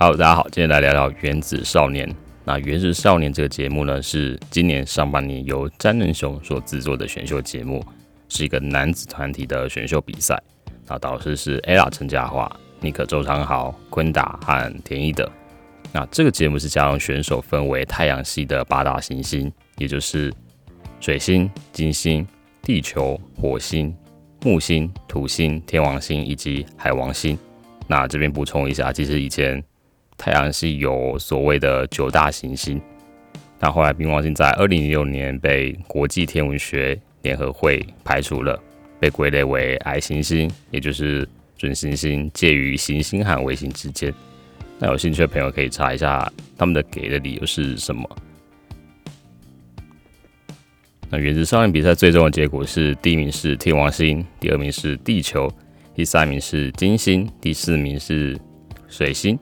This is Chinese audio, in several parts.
好大家好，今天来聊聊《原子少年》。那《原子少年》这个节目呢，是今年上半年由詹仁雄所制作的选秀节目，是一个男子团体的选秀比赛。那导师是 ella 陈嘉桦、尼克周昌豪、坤达和田一德。那这个节目是将选手分为太阳系的八大行星，也就是水星、金星、地球、火星、木星、土星、天王星以及海王星。那这边补充一下，其实以前太阳系有所谓的九大行星，但后来冥王星在二零零六年被国际天文学联合会排除了，被归类为矮行星，也就是准行星，介于行星和卫星之间。那有兴趣的朋友可以查一下他们的给的理由是什么。那原子少年比赛最终的结果是第一名是天王星，第二名是地球。第三名是金星，第四名是水星。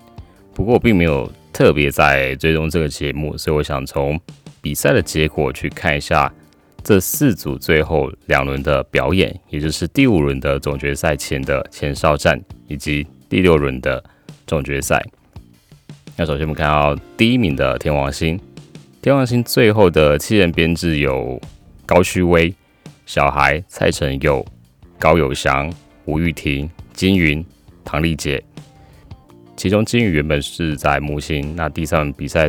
不过我并没有特别在追踪这个节目，所以我想从比赛的结果去看一下这四组最后两轮的表演，也就是第五轮的总决赛前的前哨战，以及第六轮的总决赛。那首先我们看到第一名的天王星，天王星最后的七人编制有高旭威、小孩、蔡成佑、高友祥。吴玉婷、金云、唐丽杰，其中金鱼原本是在木星，那第三轮比赛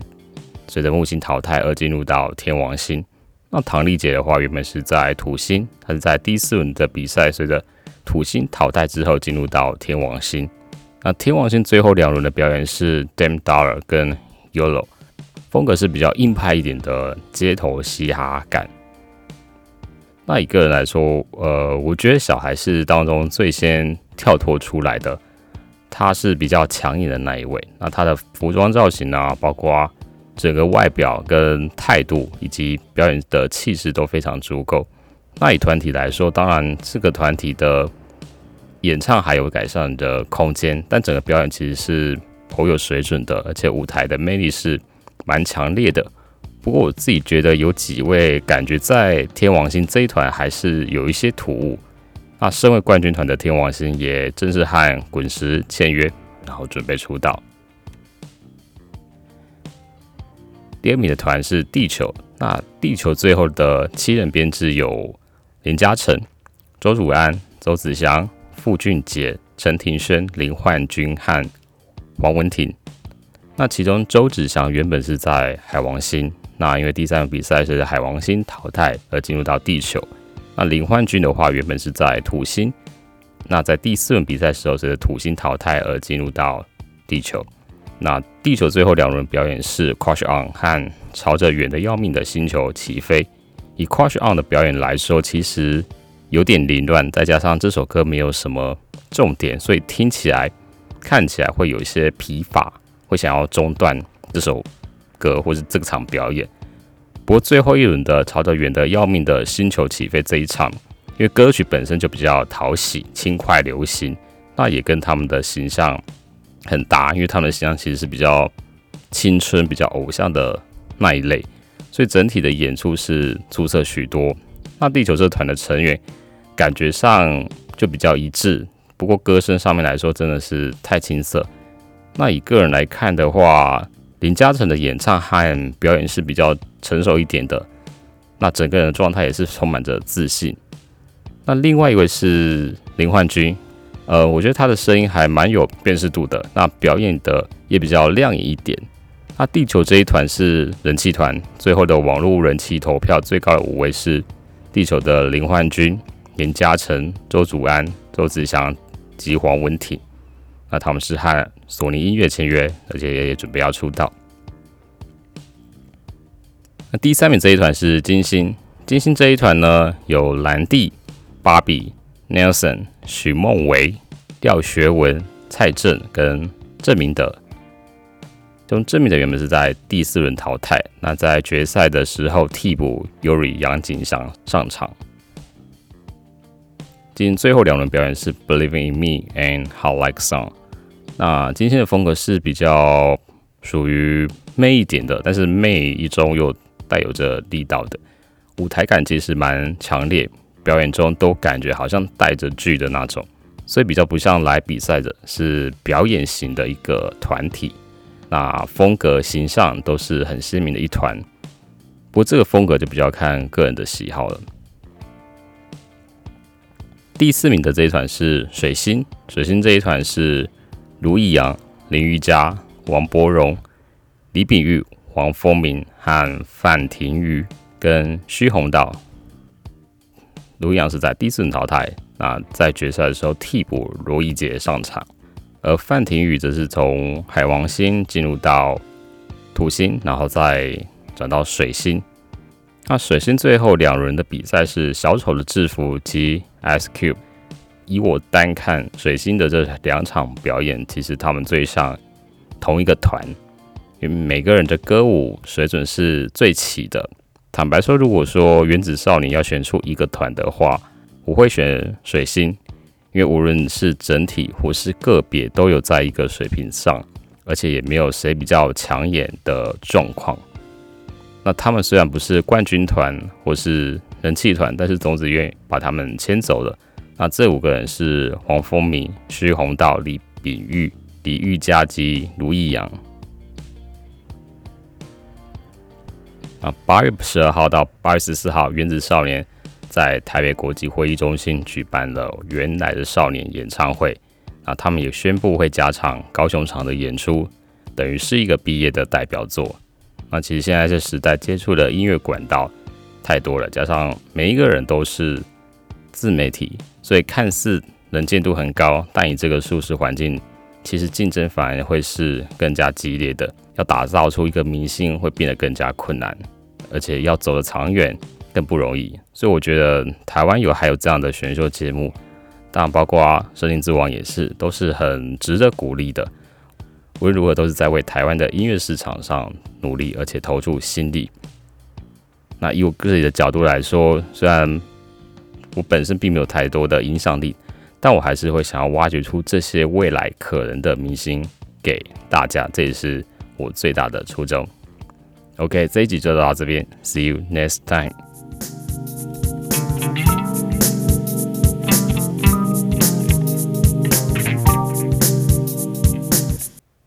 随着木星淘汰而进入到天王星。那唐丽姐的话，原本是在土星，她是在第四轮的比赛随着土星淘汰之后进入到天王星。那天王星最后两轮的表演是 Dam Dollar 跟 Yolo，风格是比较硬派一点的街头嘻哈感。那一个人来说，呃，我觉得小孩是当中最先跳脱出来的，他是比较抢眼的那一位。那他的服装造型啊，包括整个外表跟态度，以及表演的气势都非常足够。那以团体来说，当然这个团体的演唱还有改善的空间，但整个表演其实是颇有水准的，而且舞台的魅力是蛮强烈的。不过我自己觉得有几位感觉在天王星这一团还是有一些突兀。那身为冠军团的天王星也正式和滚石签约，然后准备出道。第二名的团是地球，那地球最后的七人编制有林嘉诚、周祖安、周子祥、傅俊杰、陈庭轩、林焕君和黄文婷。那其中周子祥原本是在海王星。那因为第三个比赛是海王星淘汰而进入到地球，那林焕君的话原本是在土星，那在第四轮比赛时候是土星淘汰而进入到地球。那地球最后两轮表演是 Crush On 和朝着远的要命的星球起飞。以 Crush On 的表演来说，其实有点凌乱，再加上这首歌没有什么重点，所以听起来看起来会有一些疲乏，会想要中断这首。歌或是这场表演，不过最后一轮的朝着远的要命的星球起飞这一场，因为歌曲本身就比较讨喜、轻快、流行，那也跟他们的形象很搭，因为他们的形象其实是比较青春、比较偶像的那一类，所以整体的演出是出色许多。那地球这团的成员感觉上就比较一致，不过歌声上面来说真的是太青涩。那以个人来看的话，林嘉诚的演唱和表演是比较成熟一点的，那整个人的状态也是充满着自信。那另外一位是林焕君，呃，我觉得他的声音还蛮有辨识度的，那表演的也比较亮眼一点。那地球这一团是人气团，最后的网络人气投票最高的五位是地球的林焕君、林嘉诚、周祖安、周子祥及黄文婷。那他们是和索尼音乐签约，而且也准备要出道。那第三名这一团是金星，金星这一团呢有兰蒂、芭比、Nelson、许梦维、廖学文、蔡正跟郑明德。中郑明德原本是在第四轮淘汰，那在决赛的时候替补 Yuri 杨景祥上场。今天最后两轮表演是 Believing in Me and How Like Song。那今天的风格是比较属于媚一点的，但是媚一中又带有着力道的舞台感，其实蛮强烈。表演中都感觉好像带着剧的那种，所以比较不像来比赛的，是表演型的一个团体。那风格形象都是很鲜明的一团。不过这个风格就比较看个人的喜好了。第四名的这一团是水星，水星这一团是卢易阳、林玉佳、王博荣、李炳玉、黄风明和范廷宇跟徐宏道。卢易阳是在第四轮淘汰，那在决赛的时候替补罗一杰上场，而范廷宇则是从海王星进入到土星，然后再转到水星。那水星最后两轮的比赛是小丑的制服及 S Cube。以我单看水星的这两场表演，其实他们最像同一个团，因为每个人的歌舞水准是最齐的。坦白说，如果说原子少年要选出一个团的话，我会选水星，因为无论是整体或是个别，都有在一个水平上，而且也没有谁比较抢眼的状况。那他们虽然不是冠军团或是人气团，但是总子愿意把他们牵走了。那这五个人是黄风明、徐宏道、李炳玉、李玉佳及卢易阳。啊，八月十二号到八月十四号，原子少年在台北国际会议中心举办了《原来的少年》演唱会。啊，他们也宣布会加场高雄场的演出，等于是一个毕业的代表作。那其实现在这时代接触的音乐管道太多了，加上每一个人都是自媒体，所以看似能见度很高，但以这个舒适环境，其实竞争反而会是更加激烈的。要打造出一个明星会变得更加困难，而且要走得长远更不容易。所以我觉得台湾有还有这样的选秀节目，当然包括《森林之王》也是，都是很值得鼓励的。无论如何，都是在为台湾的音乐市场上努力，而且投注心力。那以我自己的角度来说，虽然我本身并没有太多的影响力，但我还是会想要挖掘出这些未来可能的明星给大家。这也是我最大的初衷。OK，这一集就到这边，See you next time。